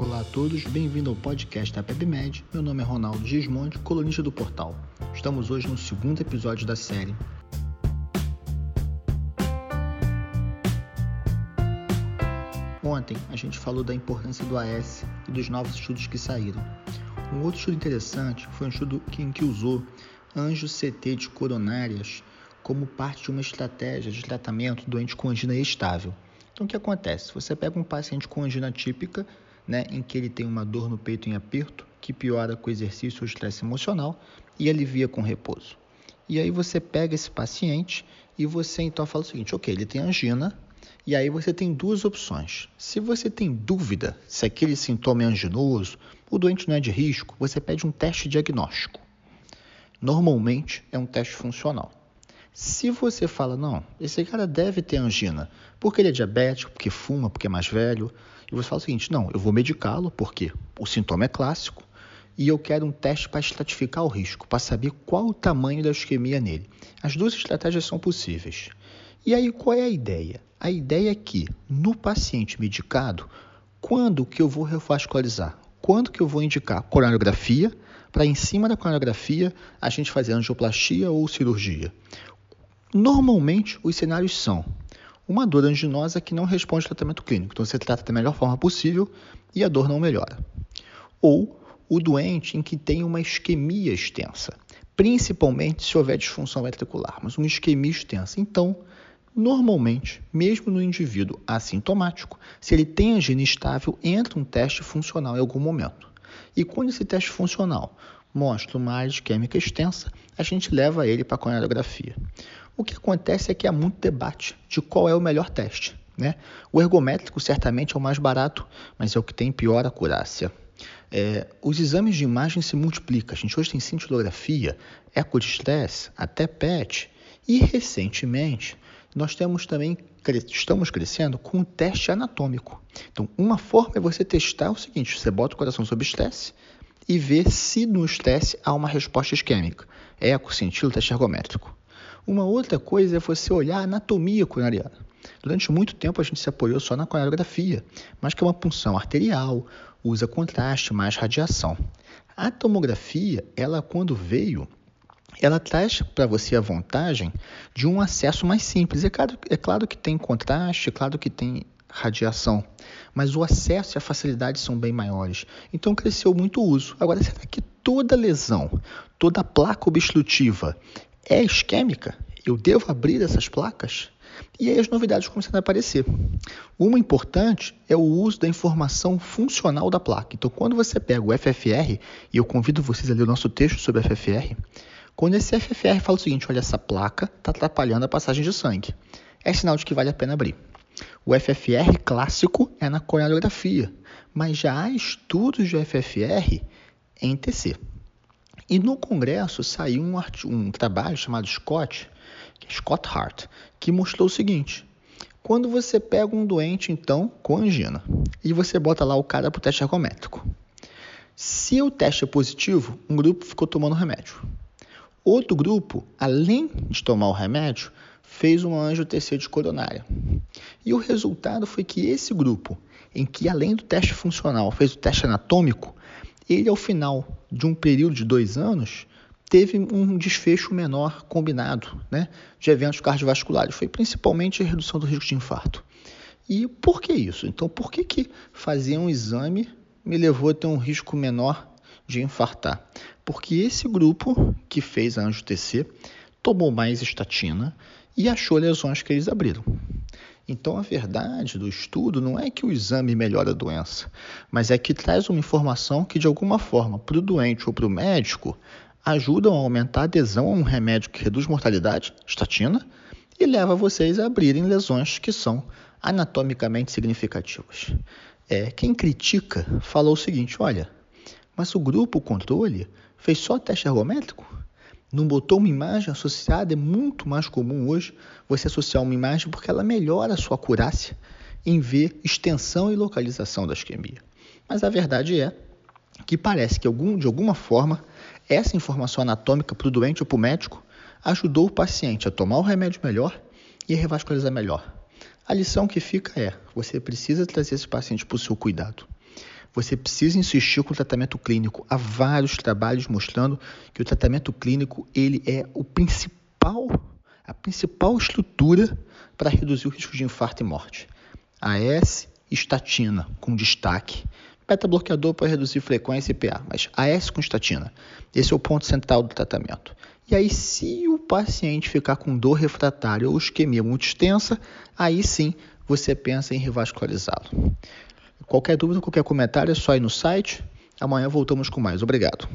Olá a todos, bem-vindo ao podcast da PebMed. Meu nome é Ronaldo Gismonte, colunista do portal. Estamos hoje no segundo episódio da série. Ontem a gente falou da importância do AS e dos novos estudos que saíram. Um outro estudo interessante foi um estudo em que usou anjo CT de coronárias como parte de uma estratégia de tratamento doente com angina estável. Então o que acontece? Você pega um paciente com angina típica né, em que ele tem uma dor no peito em aperto, que piora com exercício ou estresse emocional e alivia com repouso. E aí você pega esse paciente e você então fala o seguinte: ok, ele tem angina, e aí você tem duas opções. Se você tem dúvida se aquele sintoma é anginoso, o doente não é de risco, você pede um teste diagnóstico. Normalmente é um teste funcional. Se você fala, não, esse cara deve ter angina, porque ele é diabético, porque fuma, porque é mais velho, e você fala o seguinte: não, eu vou medicá-lo porque o sintoma é clássico e eu quero um teste para estratificar o risco, para saber qual o tamanho da isquemia nele. As duas estratégias são possíveis. E aí qual é a ideia? A ideia é que no paciente medicado, quando que eu vou revascularizar? Quando que eu vou indicar coronografia para em cima da coronografia a gente fazer angioplastia ou cirurgia? Normalmente os cenários são uma dor anginosa que não responde ao tratamento clínico. Então você trata da melhor forma possível e a dor não melhora. Ou o doente em que tem uma isquemia extensa, principalmente se houver disfunção ventricular, mas uma isquemia extensa. Então, normalmente, mesmo no indivíduo assintomático, se ele tem angina estável, entra um teste funcional em algum momento. E quando esse teste funcional mostra uma área isquêmica extensa, a gente leva ele para a coronografia. O que acontece é que há muito debate de qual é o melhor teste. Né? O ergométrico certamente é o mais barato, mas é o que tem pior acurácia. É, os exames de imagem se multiplicam. A gente hoje tem cintilografia, eco de estresse, até PET. E recentemente nós temos também estamos crescendo com o teste anatômico. Então, uma forma é você testar o seguinte: você bota o coração sob estresse e ver se no estresse há uma resposta isquêmica. Eco, cintilo, teste ergométrico. Uma outra coisa é você olhar a anatomia coronariana. Durante muito tempo a gente se apoiou só na coronariografia, mas que é uma punção arterial, usa contraste, mais radiação. A tomografia, ela quando veio, ela traz para você a vantagem de um acesso mais simples. É claro, é claro que tem contraste, é claro que tem radiação, mas o acesso e a facilidade são bem maiores. Então cresceu muito o uso. Agora, será que toda lesão, toda placa obstrutiva é isquêmica? Eu devo abrir essas placas? E aí as novidades começaram a aparecer. Uma importante é o uso da informação funcional da placa. Então, quando você pega o FFR, e eu convido vocês a ler o nosso texto sobre FFR, quando esse FFR fala o seguinte, olha, essa placa está atrapalhando a passagem de sangue, é sinal de que vale a pena abrir. O FFR clássico é na coreografia, mas já há estudos de FFR em TC. E no Congresso saiu um, um trabalho chamado Scott, Scott Hart, que mostrou o seguinte: quando você pega um doente, então, com angina, e você bota lá o cara para o teste ergométrico, se o teste é positivo, um grupo ficou tomando remédio. Outro grupo, além de tomar o remédio, fez um anjo TC de coronária. E o resultado foi que esse grupo, em que além do teste funcional fez o teste anatômico, ele, ao final de um período de dois anos, teve um desfecho menor combinado né, de eventos cardiovasculares. Foi principalmente a redução do risco de infarto. E por que isso? Então, por que, que fazer um exame me levou a ter um risco menor de infartar? Porque esse grupo que fez a anjo-TC tomou mais estatina e achou lesões que eles abriram. Então, a verdade do estudo não é que o exame melhora a doença, mas é que traz uma informação que, de alguma forma, para o doente ou para o médico, ajudam a aumentar a adesão a um remédio que reduz mortalidade, estatina, e leva vocês a abrirem lesões que são anatomicamente significativas. É, quem critica falou o seguinte: olha, mas o grupo controle fez só teste ergométrico? Não botou uma imagem associada, é muito mais comum hoje você associar uma imagem porque ela melhora a sua acurácia em ver extensão e localização da isquemia. Mas a verdade é que parece que algum, de alguma forma essa informação anatômica para o doente ou para o médico ajudou o paciente a tomar o remédio melhor e a revascularizar melhor. A lição que fica é: você precisa trazer esse paciente para o seu cuidado. Você precisa insistir com o tratamento clínico. Há vários trabalhos mostrando que o tratamento clínico ele é o principal, a principal estrutura para reduzir o risco de infarto e morte. AS, estatina com destaque. Beta-bloqueador para reduzir frequência e PA, mas AS com estatina. Esse é o ponto central do tratamento. E aí, se o paciente ficar com dor refratária ou isquemia muito extensa, aí sim você pensa em revascularizá-lo. Qualquer dúvida, qualquer comentário é só ir no site. Amanhã voltamos com mais. Obrigado.